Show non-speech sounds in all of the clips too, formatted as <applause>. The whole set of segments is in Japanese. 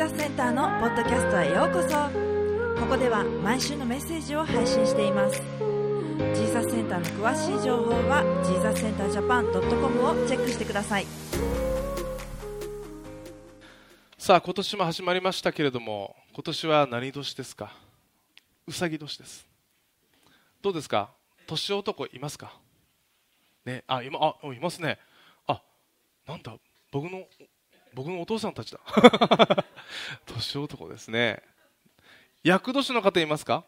ザセンターのポッドキャストへようこそ。ここでは毎週のメッセージを配信しています。ジーザスセンターの詳しい情報はジーザスセンタージャパン .com をチェックしてください。さあ今年も始まりましたけれども今年は何年ですか？うさぎ年です。どうですか？年男いますか？ねあ今あいますね。あなんだ僕の僕のお父さんたちだ。<laughs> 年男ですね。厄年の方いますか？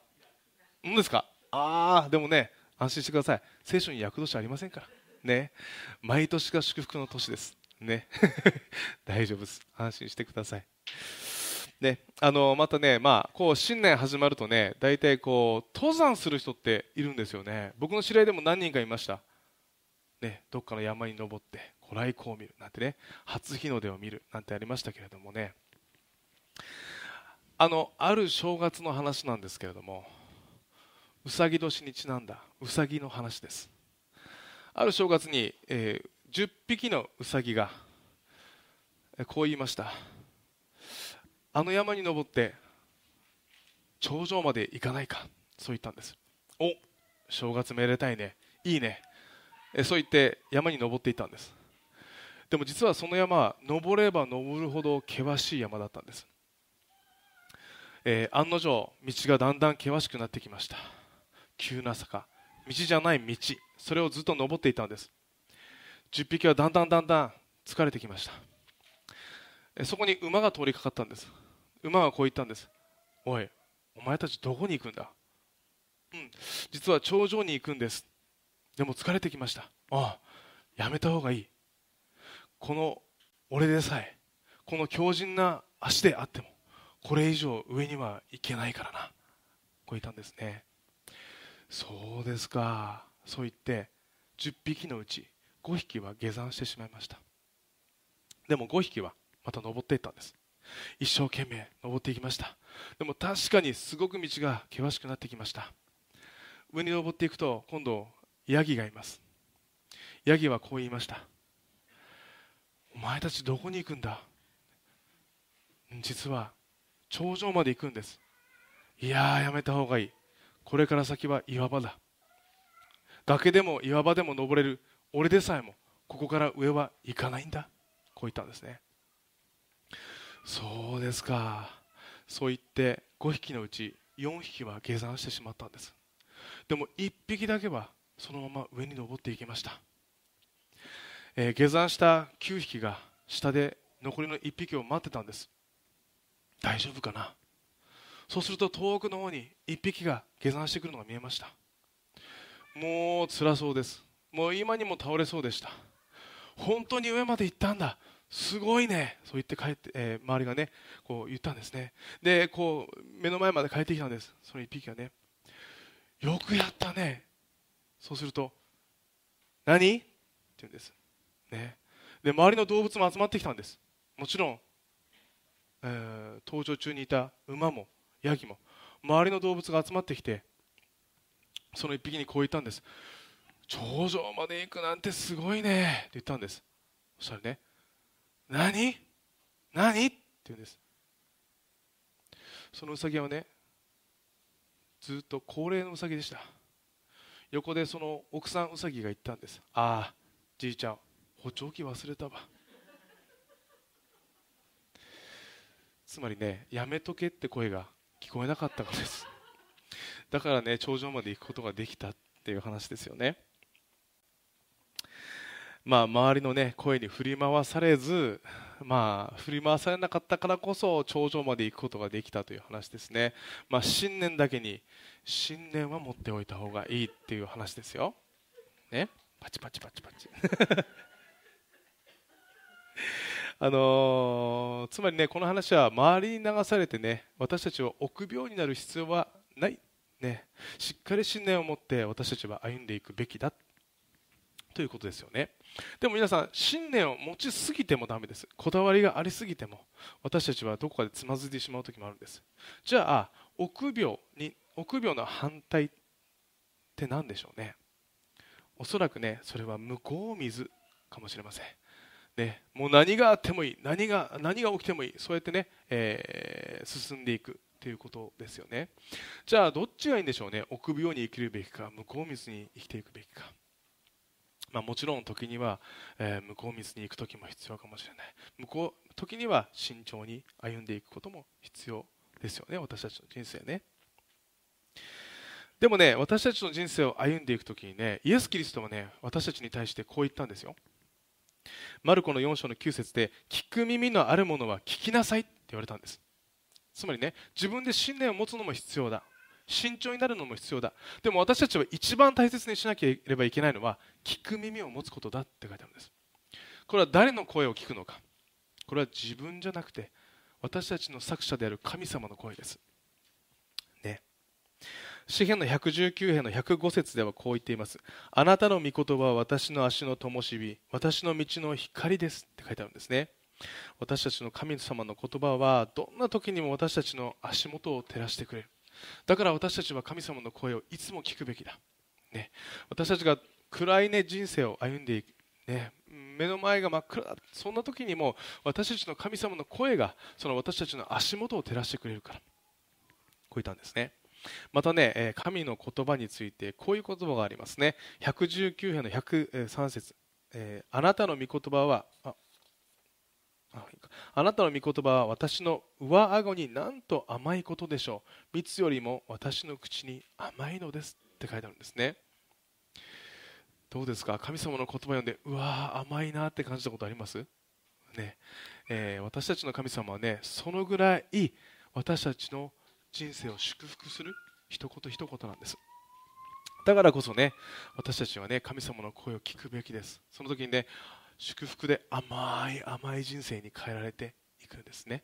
んですか？ああでもね安心してください。聖書に厄年ありませんから。ね。毎年が祝福の年です。ね。<laughs> 大丈夫です。安心してください。ね、あのまたね、まあ、こう新年始まるとね大体こう登山する人っているんですよね。僕の知り合いでも何人かいました、ね、どっかの山に登ってご来光を見るなんてね初日の出を見るなんてありましたけれどもね。あのある正月の話なんですけれどもうさぎ年にちなんだうさぎの話です。ある正月に、えー、10匹のうさぎがこう言いました。あの山に登って頂上まで行かないかそう言ったんです。お正月めでたいね。いいね。そう言って山に登っていたんです。でも実はその山は登れば登るほど険しい山だったんです、えー、案の定道がだんだん険しくなってきました。急な坂。道じゃない道。それをずっと登っていたんです。10匹はだんだんだんだん疲れてきました。そこに馬が通りかかったんです。馬はこう言ったんです。おいお前たちどこに行くんだ。うん実は頂上に行くんです。でも疲れてきました。ああ。やめた方がいい。この俺でさえこの強靭な足であってもこれ以上上には行けないからな。こう言ったんですね。そうですか。そう言って10匹のうち5匹は下山してしまいました。でも5匹はまた登っていったんです。一生懸命登っていきました。でも確かにすごく道が険しくなってきました。上に登っていくと今度ヤギがいます。ヤギはこう言いました。お前たちどこに行くんだ？実は頂上まで行くんです。いややめた方がいい。これから先は岩場だ。崖でも岩場でも登れる。俺でさえもここから上は行かないんだ。こう言ったんですね。そうですか。そう言って5匹のうち4匹は下山してしまったんです。でも1匹だけはそのまま上に登っていきました、えー、下山した9匹が下で残りの1匹を待ってたんです。大丈夫かな？そうすると遠くの方に1匹が下山してくるのが見えました。もう辛そうです。もう今にも倒れそうでした。本当に上まで行ったんだ。すごいね。そう言って帰って、えー、周りがねこう言ったんですね。でこう目の前まで帰ってきたんです。その1匹がね。よくやったね。そうすると何？って言うんです。ね。で周りの動物も集まってきたんです。もちろん、えー、登場中にいた馬もヤギも周りの動物が集まってきてその1匹にこう言ったんです。頂上まで行くなんてすごいね。って言ったんです。そしたらね何？何？って言うんです。そのうさぎはねずっと高齢のうさぎでした。横でその奥さんうさぎが言ったんですああじいちゃん補聴器忘れたわ <laughs> つまりねやめとけって声が聞こえなかったからです。だからね頂上まで行くことができたっていう話ですよね。まあ、周りの、ね、声に振り回されず、まあ、振り回されなかったからこそ頂上まで行くことができたという話ですね、まあ、信念だけに信念は持っておいた方がいいっていう話ですよ、ね、パチパチパチパチ。<laughs> あのー、つまりねこの話は周りに流されてね私たちを臆病になる必要はない、ね、しっかり信念を持って私たちは歩んでいくべきだということですよね。でも皆さん信念を持ちすぎてもダメです。こだわりがありすぎても私たちはどこかでつまずいてしまう時もあるんです。じゃあ臆病に臆病の反対って何でしょうね。おそらくねそれは向こう水かもしれません。ね、もう何があってもいい何が何が起きてもいいそうやってね、えー、進んでいくということですよね。じゃあどっちがいいんでしょうね。臆病に生きるべきか向こう水に生きていくべきか、まあ、もちろん時には、えー、向こう水に行く時も必要かもしれない。向こう時には慎重に歩んでいくことも必要ですよね。私たちの人生ね。でもね私たちの人生を歩んでいく時にねイエス・キリストはね私たちに対してこう言ったんですよ。マルコの4章の9節で聞く耳のあるものは聞きなさいって言われたんです。つまりね自分で信念を持つのも必要だ。慎重になるのも必要だ。でも私たちは一番大切にしなければいけないのは聞く耳を持つことだって書いてあるんです。これは誰の声を聞くのか。これは自分じゃなくて私たちの作者である神様の声です。詩篇の119編の105節ではこう言っています。あなたの御言葉は私の足の灯火私の道の光ですって書いてあるんですね。私たちの神様の言葉はどんな時にも私たちの足元を照らしてくれる。だから私たちは神様の声をいつも聞くべきだ、ね、私たちが暗い、ね、人生を歩んでいく、ね、目の前が真っ暗だ。そんな時にも私たちの神様の声がその私たちの足元を照らしてくれるから。こう言ったんですね。またね神の言葉についてこういう言葉がありますね。119編の103節、え、あなたの御言葉はああなたの御言葉は私の上顎になんと甘いことでしょう。蜜よりも私の口に甘いのですって書いてあるんですね。どうですか？神様の言葉を読んでうわ甘いなって感じたことあります？ね。えー、私たちの神様はねそのぐらい私たちの人生を祝福する一言一言なんです。だからこそね私たちはね神様の声を聞くべきです。その時にね祝福で甘い甘い人生に変えられていくんですね、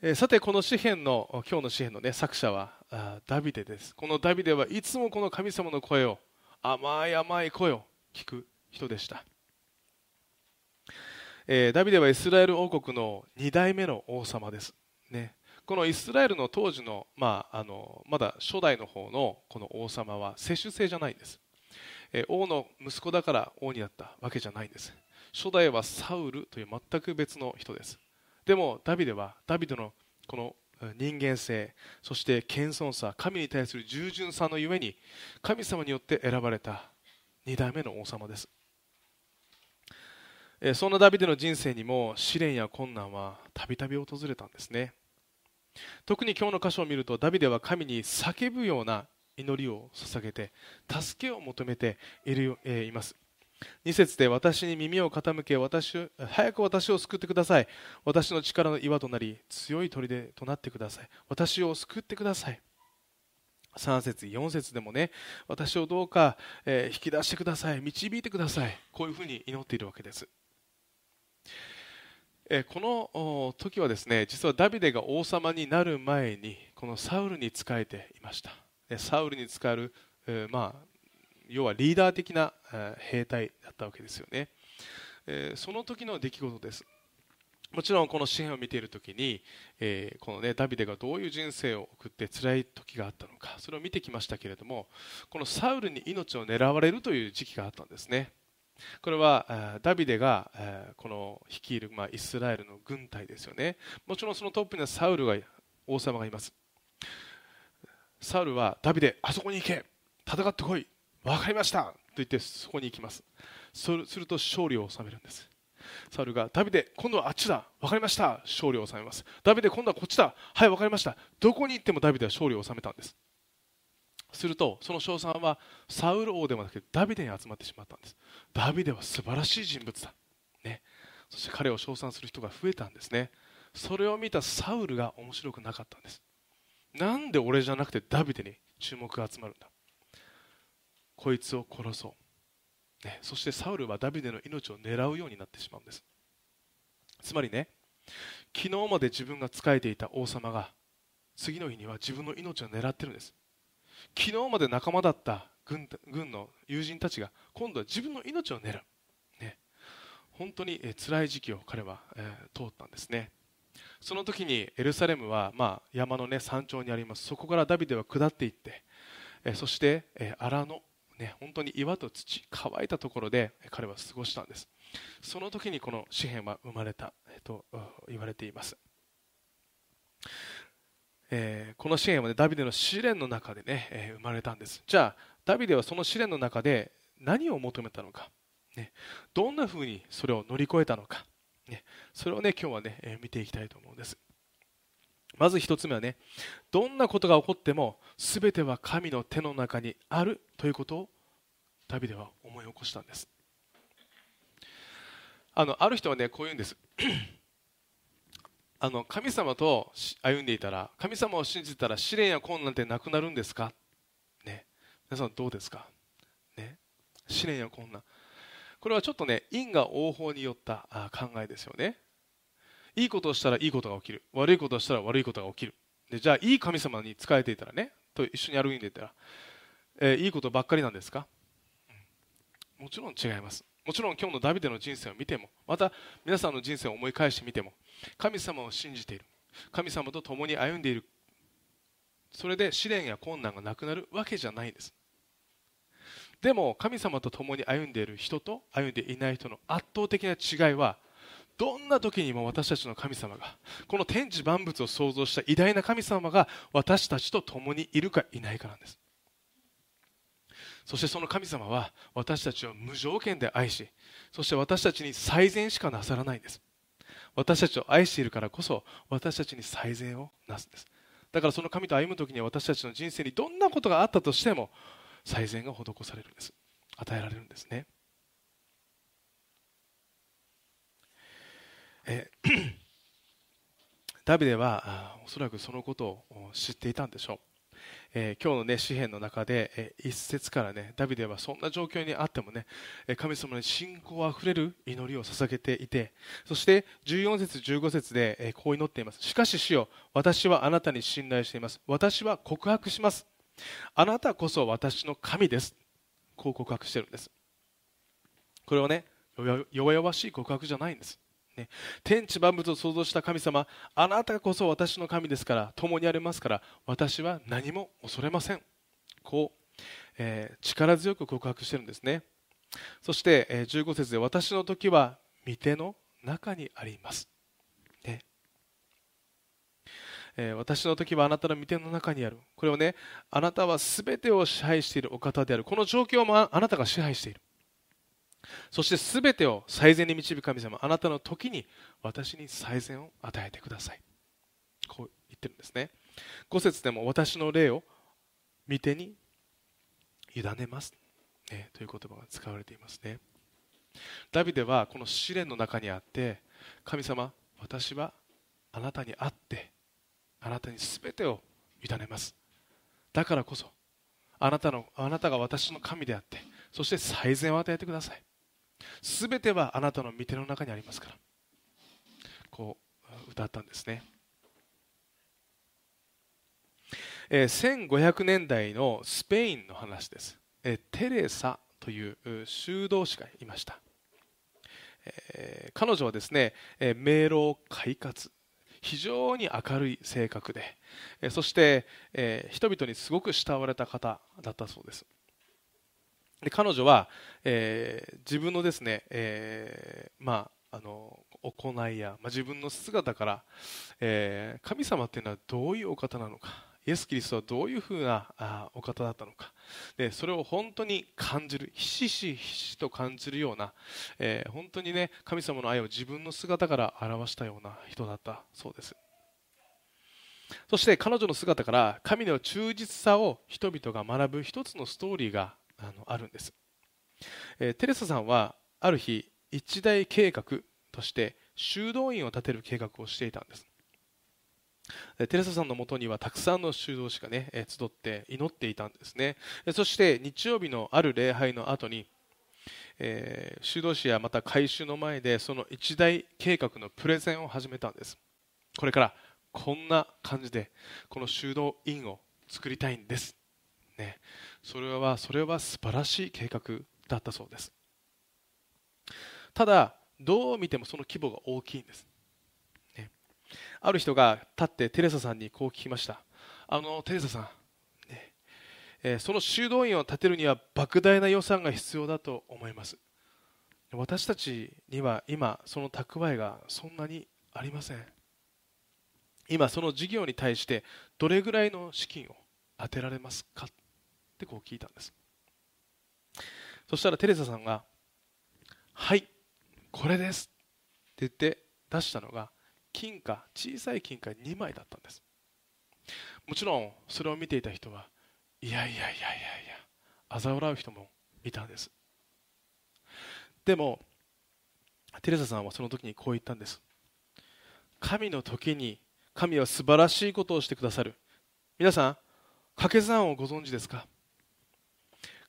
えー、さてこの詩篇の今日の詩篇の、ね、作者はダビデです。このダビデはいつもこの神様の声を甘い甘い声を聞く人でした、えー、ダビデはイスラエル王国の2代目の王様です、ね、このイスラエルの当時の,、まあ、あのまだ初代の方のこの王様は世襲制じゃないんです。え王の息子だから王になったわけじゃないんです。初代はサウルという全く別の人です。でもダビデはダビデのこの人間性そして謙遜さ神に対する従順さのゆえに神様によって選ばれた2代目の王様です。そんなダビデの人生にも試練や困難はたびたび訪れたんですね。特に今日の箇所を見るとダビデは神に叫ぶような祈りを捧げて助けを求めている、えー、います。2節で私に耳を傾け私早く私を救ってください。私の力の岩となり強い砦となってください。私を救ってください。3節4節でもね私をどうか、えー、引き出してください。導いてください。こういうふうに祈っているわけです。えこの時はですね実はダビデが王様になる前にこのサウルに仕えていました。サウルに使う、えまあ、要はリーダー的な、え兵隊だったわけですよね、えその時の出来事です。もちろんこの詩篇を見ている時に、え、このねダビデがどういう人生を送って辛い時があったのかそれを見てきましたけれどもこのサウルに命を狙われるという時期があったんですね。これはダビデがこの率いる、イスラエルの軍隊ですよねもちろんそのトップにはサウルが王様がいますサウルはダビデ、あそこに行け、戦ってこい、分かりましたと言ってそこに行きます。そうすると勝利を収めるんです。サウルがダビデ、今度はあっちだ、分かりました、勝利を収めます。ダビデ、今度はこっちだ、はい、分かりました、どこに行ってもダビデは勝利を収めたんです。すると、その称賛はサウル王ではなくてダビデに集まってしまったんです。ダビデは素晴らしい人物だ。ね、そして彼を称賛する人が増えたんですね。それを見たサウルが面白くなかったんです。なんで俺じゃなくてダビデに注目が集まるんだ？こいつを殺そう、ね、そしてサウルはダビデの命を狙うようになってしまうんですつまりね昨日まで自分が仕えていた王様が次の日には自分の命を狙ってるんです昨日まで仲間だった軍軍の友人たちが今度は自分の命を狙う、ね、本当に辛い時期を彼は、えー、通ったんですね。その時にエルサレムは、まあ、山の、ね、山頂にあります。そこからダビデは下っていって、えそして、え荒野、ね、本当に岩と土乾いたところで彼は過ごしたんです。その時にこの詩篇は生まれたと言われています、えー、この詩篇は、ね、ダビデの試練の中でね、えー、生まれたんです。じゃあダビデはその試練の中で何を求めたのか、ね、どんなふうにそれを乗り越えたのか、ね、それをね今日はね、えー、見ていきたいと思うんです。まず一つ目はねどんなことが起こっても全ては神の手の中にあるということをダビデは思い起こしたんです。あのある人はねこう言うんです。あの神様と歩んでいたら神様を信じたら試練や困難ってなくなるんですか、ね、皆さんどうですか、ね、試練や困難。これはちょっとね因果応報によった考えですよね。いいことをしたらいいことが起きる。悪いことをしたら悪いことが起きる。でじゃあいい神様に仕えていたらねと一緒に歩んでいたら、えー、いいことばっかりなんですか、うん、もちろん違います。もちろん今日のダビデの人生を見てもまた皆さんの人生を思い返してみても神様を信じている。神様と共に歩んでいる。それで試練や困難がなくなるわけじゃないんです。でも神様と共に歩んでいる人と歩んでいない人の圧倒的な違いはどんな時にも私たちの神様がこの天地万物を創造した偉大な神様が私たちと共にいるかいないかなんです。そしてその神様は私たちを無条件で愛しそして私たちに最善しかなさらないんです。私たちを愛しているからこそ私たちに最善をなすんです。だからその神と歩む時には私たちの人生にどんなことがあったとしても最善が施されるんです。与えられるんですね。え <clears throat> ダビデはおそらくそのことを知っていたんでしょう。えー、今日の、ね、詩篇の中で、えー、一節からねダビデはそんな状況にあってもね神様に信仰あふれる祈りを捧げていてそして14節15節で、えー、こう祈っています。しかし主よ私はあなたに信頼しています。私は告白します。あなたこそ私の神です。こう告白してるんです。これはね弱々しい告白じゃないんです。ね、天地万物を創造した神様あなたこそ私の神ですから共にありますから私は何も恐れません。こう、えー、力強く告白してるんですね。そして、えー、15節で私の時は御手の中にあります、ね。えー、私の時はあなたの御手の中にある。これをねあなたは全てを支配しているお方である。この状況もあなたが支配している。そしてすべてを最善に導く神様あなたの時に私に最善を与えてください。こう言ってるんですね。5節でも私の霊を御手に委ねます、ね、という言葉が使われていますね。ダビデはこの試練の中にあって神様私はあなたにあってあなたに全てを委ねます。だからこそあなたのあなたが私の神であってそして最善を与えてください。すべてはあなたの御手の中にありますから。こう歌ったんですね、えー、1500年代のスペインの話です、えー、テレサという修道士がいました、えー、彼女はですね、えー、明朗快活。非常に明るい性格で、えー、そして、えー、人々にすごく慕われた方だったそうです。で彼女は、えー、自分のですね、えー、まあ、あの行いや、まあ、自分の姿から、えー、神様というのはどういうお方なのかイエス・キリストはどういうふうなあお方だったのかでそれを本当に感じるひしひしひしと感じるような、え本当にね神様の愛を自分の姿から表したような人だったそうです。そして彼女の姿から神の忠実さを人々が学ぶ一つのストーリーがあのあるんです、えー、テレサさんはある日一大計画として修道院を建てる計画をしていたんです。テレサさんのもとにはたくさんの修道士が、ね、集って祈っていたんですね。そして日曜日のある礼拝の後に、えー、修道士やまた改修の前でその一大計画のプレゼンを始めたんです。これからこんな感じでこの修道院を作りたいんです、ね、それはそれは素晴らしい計画だったそうです。ただどう見てもその規模が大きいんです、ね、ある人が立ってテレサさんにこう聞きました。あのテレサさん、ね。えー、その修道院を建てるには莫大な予算が必要だと思います。私たちには今その蓄えがそんなにありません。今その事業に対してどれぐらいの資金を当てられますかってこう聞いたんです。そしたらテレサさんが「はいこれです」って言って出したのが金貨小さい金貨2枚だったんです。もちろんそれを見ていた人はいやいやいやいやいや嘲笑う人もいたんです。でもテレサさんはその時にこう言ったんです。神の時に神は素晴らしいことをしてくださる。皆さん掛け算をご存知ですか？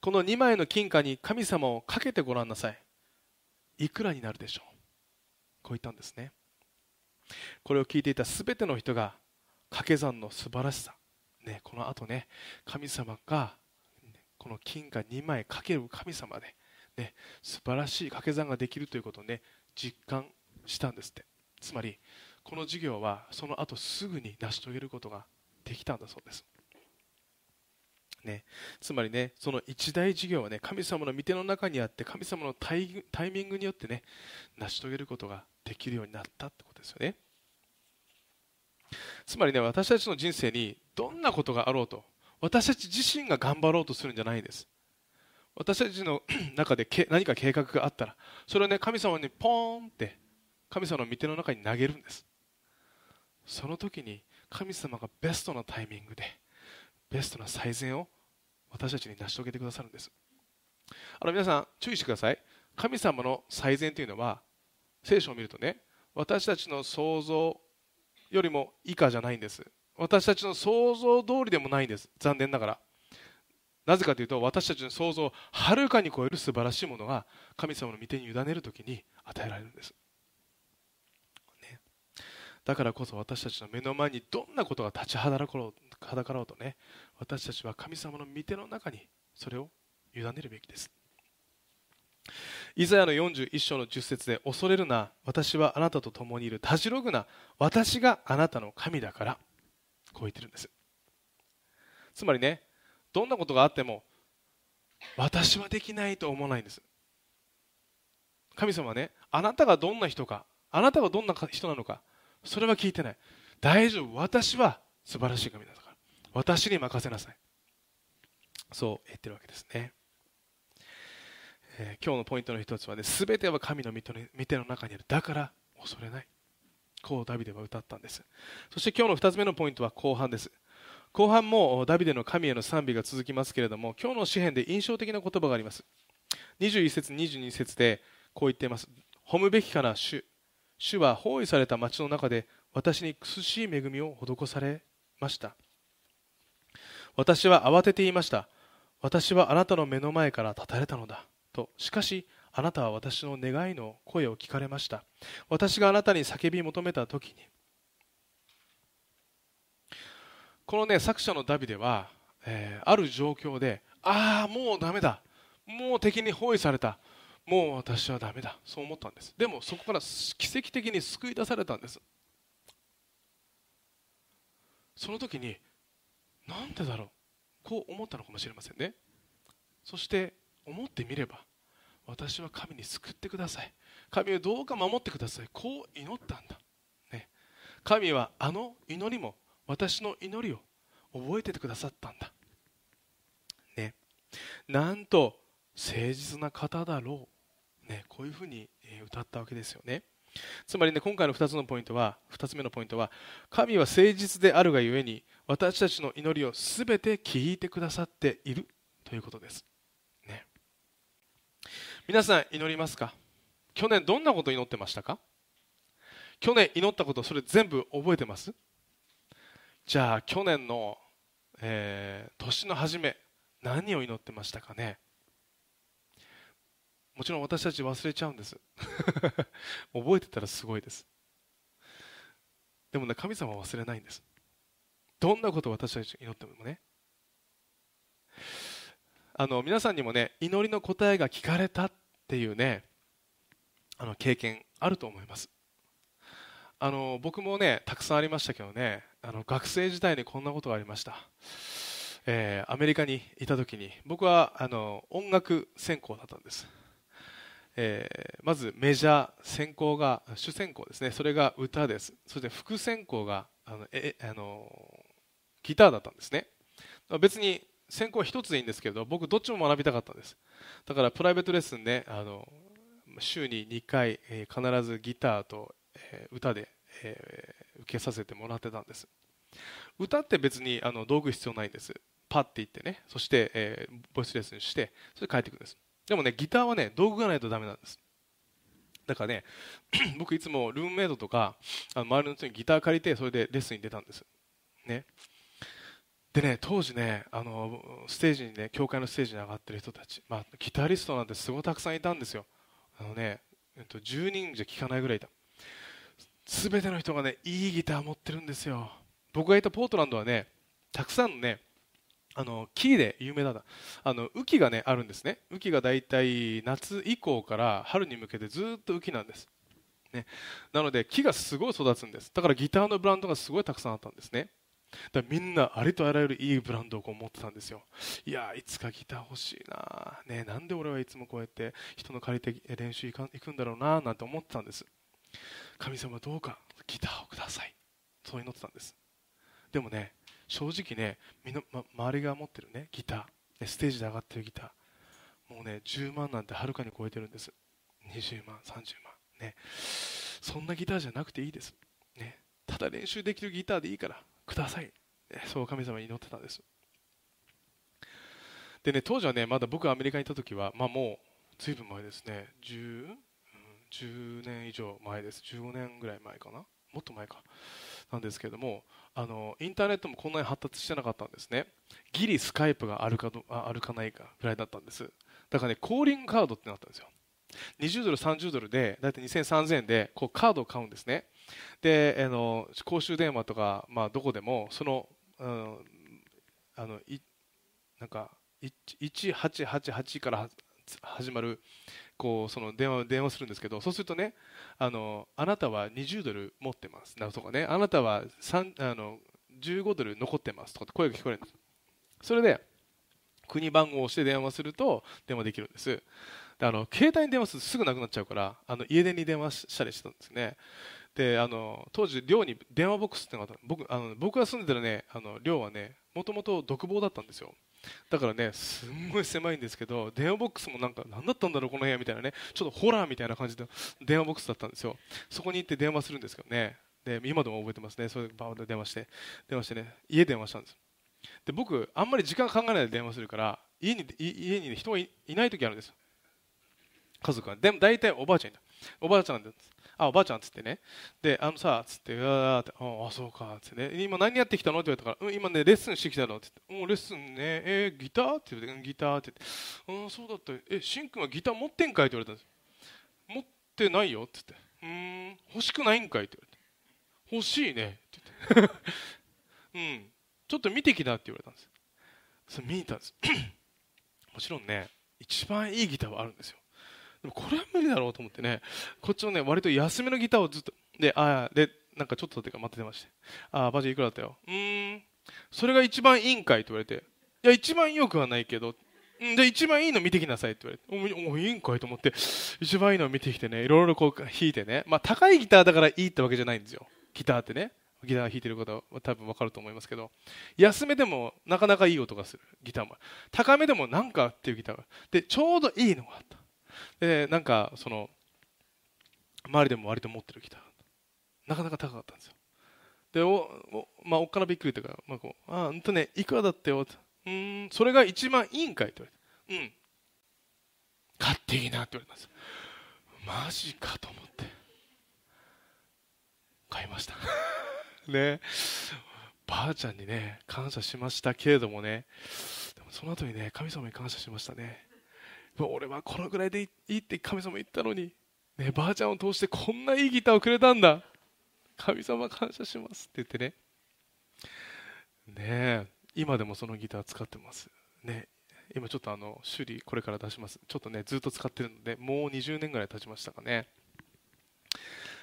この2枚の金貨に神様をかけてごらんなさい。いくらになるでしょう？こう言ったんですね。これを聞いていた全ての人が掛け算の素晴らしさ、ね、この後ね神様がこの金貨2枚かける神様でね、素晴らしい掛け算ができるということをね実感したんですって。つまりこの授業はその後すぐに成し遂げることができたんだそうです、ね、つまりねその一大事業はね神様の御手の中にあって神様のタイタイミングによってね成し遂げることができるようになったってことですよね。つまりね私たちの人生にどんなことがあろうと私たち自身が頑張ろうとするんじゃないんです。私たちの <clears throat> 中で何か計画があったらそれをね神様にポーンって神様の御手の中に投げるんです。その時に神様がベストなタイミングでベストな最善を私たちに成し遂げてくださるんです。あの皆さん注意してください。神様の最善というのは聖書を見るとね私たちの想像よりも以下じゃないんです。私たちの想像通りでもないんです。残念ながら。なぜかというと私たちの想像をはるかに超える素晴らしいものが神様の御手に委ねる時に与えられるんです、だからこそ私たちの目の前にどんなことが立ちはだかろうとね私たちは神様の御手の中にそれを委ねるべきです。イザヤの41章の10節で恐れるな私はあなたと共にいるたじろぐな私があなたの神だからこう言ってるんです。つまりねどんなことがあっても私はできないと思わないんです。神様はねあなたがどんな人かあなたがどんな人なのかそれは聞いてない。大丈夫。私は素晴らしい神だから。私に任せなさい。そう言ってるわけですね、えー、今日のポイントの一つはね全ては神の御手の中にある。だから恐れない。こうダビデは歌ったんです。そして今日の2つ目のポイントは後半です。後半もダビデの神への賛美が続きますけれども今日の詩篇で印象的な言葉があります。21節22節でこう言っています。褒むべきかな主主は包囲された町の中で私に苦しい恵みを施されました。私は慌てていました。私はあなたの目の前から立たれたのだ。としかしあなたは私の願いの声を聞かれました。私があなたに叫び求めた時にこのね作者のダビデは、えー、ある状況でああもうだめだ。もう敵に包囲された。もう私はだめだ。そう思ったんです。でもそこから奇跡的に救い出されたんです。その時になんでだろう。こう思ったのかもしれませんね。そして思ってみれば私は神に救ってください。神をどうか守ってください。こう祈ったんだ、ね、神はあの祈りも私の祈りを覚えててくださったんだ。ね。なんと誠実な方だろう。ねこういうふうに歌ったわけですよね。つまりね今回の2つのポイントは2つ目のポイントは神は誠実であるがゆえに私たちの祈りをすべて聞いてくださっているということです、ね、皆さん祈りますか？去年どんなこと祈ってましたか？去年祈ったことそれ全部覚えてます？じゃあ去年の、えー、年の初め何を祈ってましたかね？もちろん私たち忘れちゃうんです。<laughs> 覚えてたらすごいです。でもね神様は忘れないんです。どんなことを私たち祈ってもね。あの皆さんにもね祈りの答えが聞かれたっていうねあの経験あると思います。あの僕もねたくさんありましたけどねあの学生時代にこんなことがありました、えー、アメリカにいた時に僕はあの音楽専攻だったんです、えーまずメジャー先行が主先行ですね。それが歌です。そして副先行があのえあのギターだったんですね。別に専攻は一つでいいんですけど僕どっちも学びたかったんです。だからプライベートレッスンであの週に2回、えー必ずギターと、えー歌で、えー受けさせてもらってたんです。歌って別にあの道具必要ないんです。パッて言ってね。そして、えーボイスレッスンしてそれで帰ってくるんです。でもねギターはね道具がないとダメなんです。だからね <clears throat> 僕いつもルームメイドとかあの周りの人にギター借りてそれでレッスンに出たんです。ね。でね当時ねあのステージにね教会のステージに上がってる人たち、まあ、ギタリストなんてすごいたくさんいたんですよ。あのね、えっと、10人じゃ聞かないぐらいいた。全ての人がねいいギター持ってるんですよ。僕がいたポートランドはねたくさんのねあの木で有名だなあの雨季がねあるんですね。雨季がだいたい夏以降から春に向けてずっと雨季なんです。ね、なので木がすごい育つんです。だからギターのブランドがすごいたくさんあったんですね。だみんなありとあらゆるいいブランドをこう持ってたんですよ。いやいつかギター欲しいなねなんで俺はいつもこうやって人の借りて練習行か行くんだろうななんて思ってたんです。神様どうかギターをください。そう祈ってたんです。でもね正直ねみの、ま、周りが持ってるねギター、ステージで上がってるギター。もうね10万なんてはるかに超えてるんです。20万30万。ね。そんなギターじゃなくていいです、ね、ただ練習できるギターでいいからください、ねそう神様に祈ってたんです。でね当時はねまだ僕がアメリカにいた時は、まあ、もうずいぶん前ですね。10, 10年以上前です。15年ぐらい前かな。もっと前か。なんですけれどもあのインターネットもこんなに発達してなかったんですね。ギリスカイプがあるかどああるかないかぐらいだったんです。だからねコーリングカードってなったんですよ。20ドル30ドルで大体2000、3000円でこうカードを買うんですね。であの公衆電話とか、まあ、どこでもその,、うん、あのいなんか1888から始まるこうその電話電話するんですけどそうするとねあのあなたは20ドル持ってます。なとかね。あなたはあの15ドル残ってます。とかって声が聞こえるんです。それで国番号を押して電話すると電話できるんです。であの携帯に電話するとすぐなくなっちゃうからあの家電に電話したりしてたんですね。であの当時寮に電話ボックスってのがあった僕あの僕が住んでたらねあの寮はねもともと独房だったんですよ。だからねすんごい狭いんですけど電話ボックスもなんか何だったんだろうこの部屋みたいなねちょっとホラーみたいな感じで <laughs> 電話ボックスだったんですよ。そこに行って電話するんですけどね。で今でも覚えてますね。それでバーッと電話して電話してね家電話したんですで僕あんまり時間考えないで電話するから家に家に、ね、人がいない時あるんです家族はでも大体おばあちゃんいおばあちゃんなんです。あおばあちゃんっつってね。であのさつってうわーってああそうかっつってね。今何やってきたの？って言われたから、うん、今ねレッスンしてきたの。って言っておレッスンね。えー、ギター？って言って、うん、ギターって言って。うんそうだったえしんくんはギター持ってんかい？って言われたんです持ってないよ？って言って。うん欲しくないんかい？って言われて欲しいね。って言って。うん。ちょっと見てきなって言われたんですそれ見に行ったんです。<clears throat> もちろんね一番いいギターはあるんですよ。これは無理だろうと思ってね。こっちのね割と安めのギターをずっとであでなんかちょっとってか待って出まして。ああバジいくらだったよ。うーん。それが一番いいんかいって言われて。いや一番よくはないけど。んで一番いいの見てきなさいって言われて。おおいいんかいと思って。一番いいのを見てきてねいろいろこう弾いてね。まあ高いギターだからいいってわけじゃないんですよ。ギターってね。ギター弾いてる方は多分分かると思いますけど。安めでもなかなかいい音がする。ギターも。高めでもなんかっていうギターが。でちょうどいいのがあった。でなんかその周りでも割と持ってるギター。なかなか高かったんですよ。でおお,、まあ、おっかなびっくりというか、まあ、こうあんとねいくらだってようんそれが一番いいんかいって言われてうん。買っていいなって言われたんですマジかと思って。買いました。<laughs> ね。ばあちゃんにね感謝しましたけれどもね。でもその後にね神様に感謝しましたね。俺はこのぐらいでいいって神様言ったのに、ね、ばあちゃんを通してこんないいギターをくれたんだ。神様感謝しますって言ってね。ね今でもそのギター使ってます。ね今ちょっとあの修理これから出します。ちょっとねずっと使ってるのでもう20年ぐらい経ちましたかね。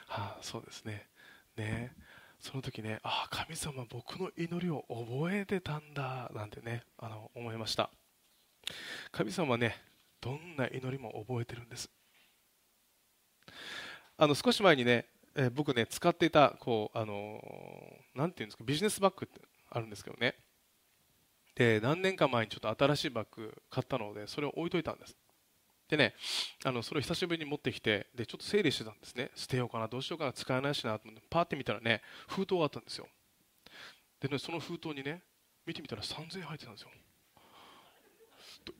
はあそうですね。ねその時ねああ神様僕の祈りを覚えてたんだなんてねあの思いました。神様ねどんな祈りも覚えてるんです。あの少し前にね、えー僕ね使っていたこうあのーていうんですかビジネスバッグってあるんですけどね。で何年か前にちょっと新しいバッグ買ったのでそれを置いといたんです。でねあのそれを久しぶりに持ってきてでちょっと整理してたんですね。捨てようかなどうしようかな使えないしなと思ってパーって見たらね封筒があったんですよ。でねその封筒にね見てみたら3000円入ってたんですよ。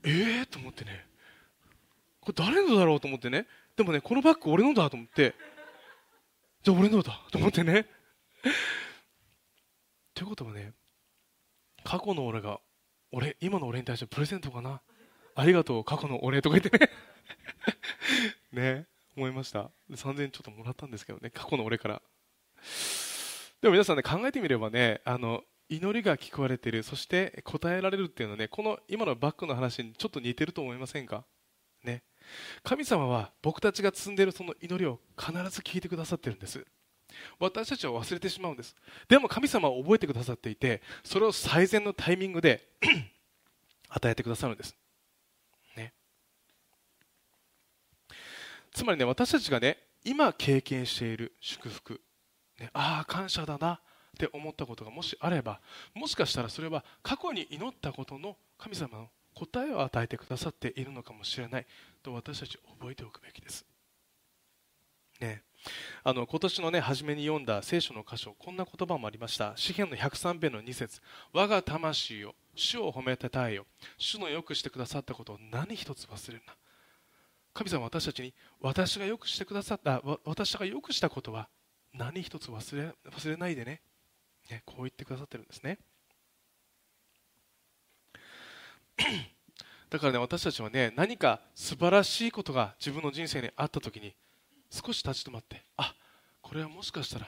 ええー、と思ってね。これ誰のだろうと思ってね。でもねこのバッグ俺のだと思って。じゃあ俺のだ。と思ってね。ということはね過去の俺が俺今の俺に対してプレゼントかな。ありがとう過去の俺とか言ってね。<laughs> ね思いました。3000円ちょっともらったんですけどね過去の俺から。でも皆さんね考えてみればねあの祈りが聞こえてる。そして答えられるっていうのはねこの今のバックの話にちょっと似てると思いませんか？ね。神様は僕たちが積んでいるその祈りを必ず聞いてくださってるんです。私たちは忘れてしまうんです。でも神様は覚えてくださっていてそれを最善のタイミングで <clears throat> 与えてくださるんです。ね。つまりね私たちがね今経験している祝福、ね、ああ感謝だな。って思ったことがもしあればもしかしたらそれは過去に祈ったことの神様の答えを与えてくださっているのかもしれない。と私たち覚えておくべきです。ね。あの今年のね初めに読んだ聖書の箇所こんな言葉もありました。詩篇の103編の2節。我が魂を主を褒めてたえよ。主のよくしてくださったことを何一つ忘れるな。神様私たちに私がよくしてくださった私がよくしたことは何一つ忘れ忘れないでね。ねこう言ってくださってるんですね。だからね私たちはね何か素晴らしいことが自分の人生にあった時に少し立ち止まってあこれはもしかしたら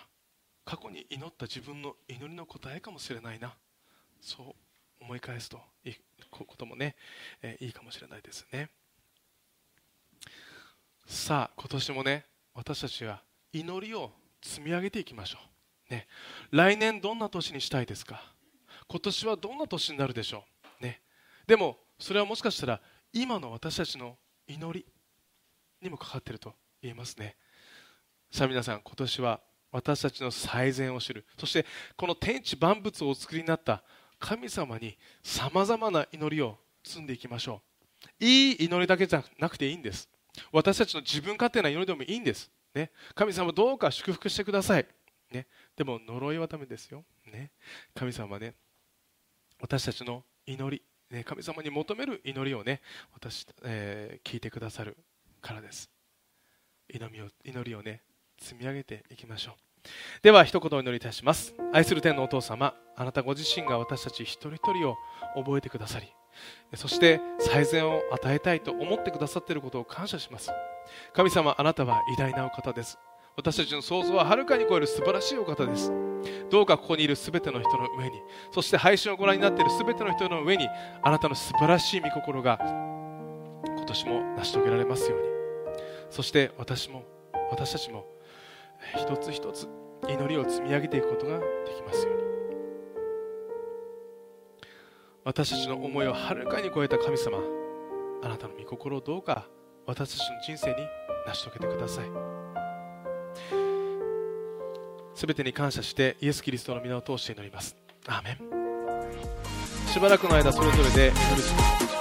過去に祈った自分の祈りの答えかもしれないな。そう思い返すといいこともね、え、いいかもしれないですね。さあ今年もね私たちは祈りを積み上げていきましょう、ね、来年どんな年にしたいですか？今年はどんな年になるでしょう、でもそれはもしかしたら今の私たちの祈りにもかかっていると言えますね。さあ皆さん今年は私たちの最善を知る。そしてこの天地万物をお作りになった神様にさまざまな祈りを積んでいきましょう。いい祈りだけじゃなくていいんです。私たちの自分勝手な祈りでもいいんです、ね、神様どうか祝福してください、ね、でも呪いはダメですよ、ね、神様ね。私たちの祈り、ね、神様に求める祈りをね私、えー、聞いてくださるからです。祈りを祈りをね積み上げていきましょう。では一言お祈りいたします。愛する天のお父様あなたご自身が私たち一人一人を覚えてくださりそして最善を与えたいと思ってくださっていることを感謝します。神様あなたは偉大なお方です。私たちの想像ははるかに超える素晴らしいお方です。どうかここにいる全ての人の上にそして配信をご覧になっている全ての人の上にあなたの素晴らしい御心が今年も成し遂げられますように。そして私も私たちも一つ一つ祈りを積み上げていくことができますように。私たちの思いをはるかに超えた神様あなたの御心をどうか私たちの人生に成し遂げてください。すべてに感謝してイエス・キリストの皆を通して祈ります。アーメン。しばらくの間それぞれで祈る時間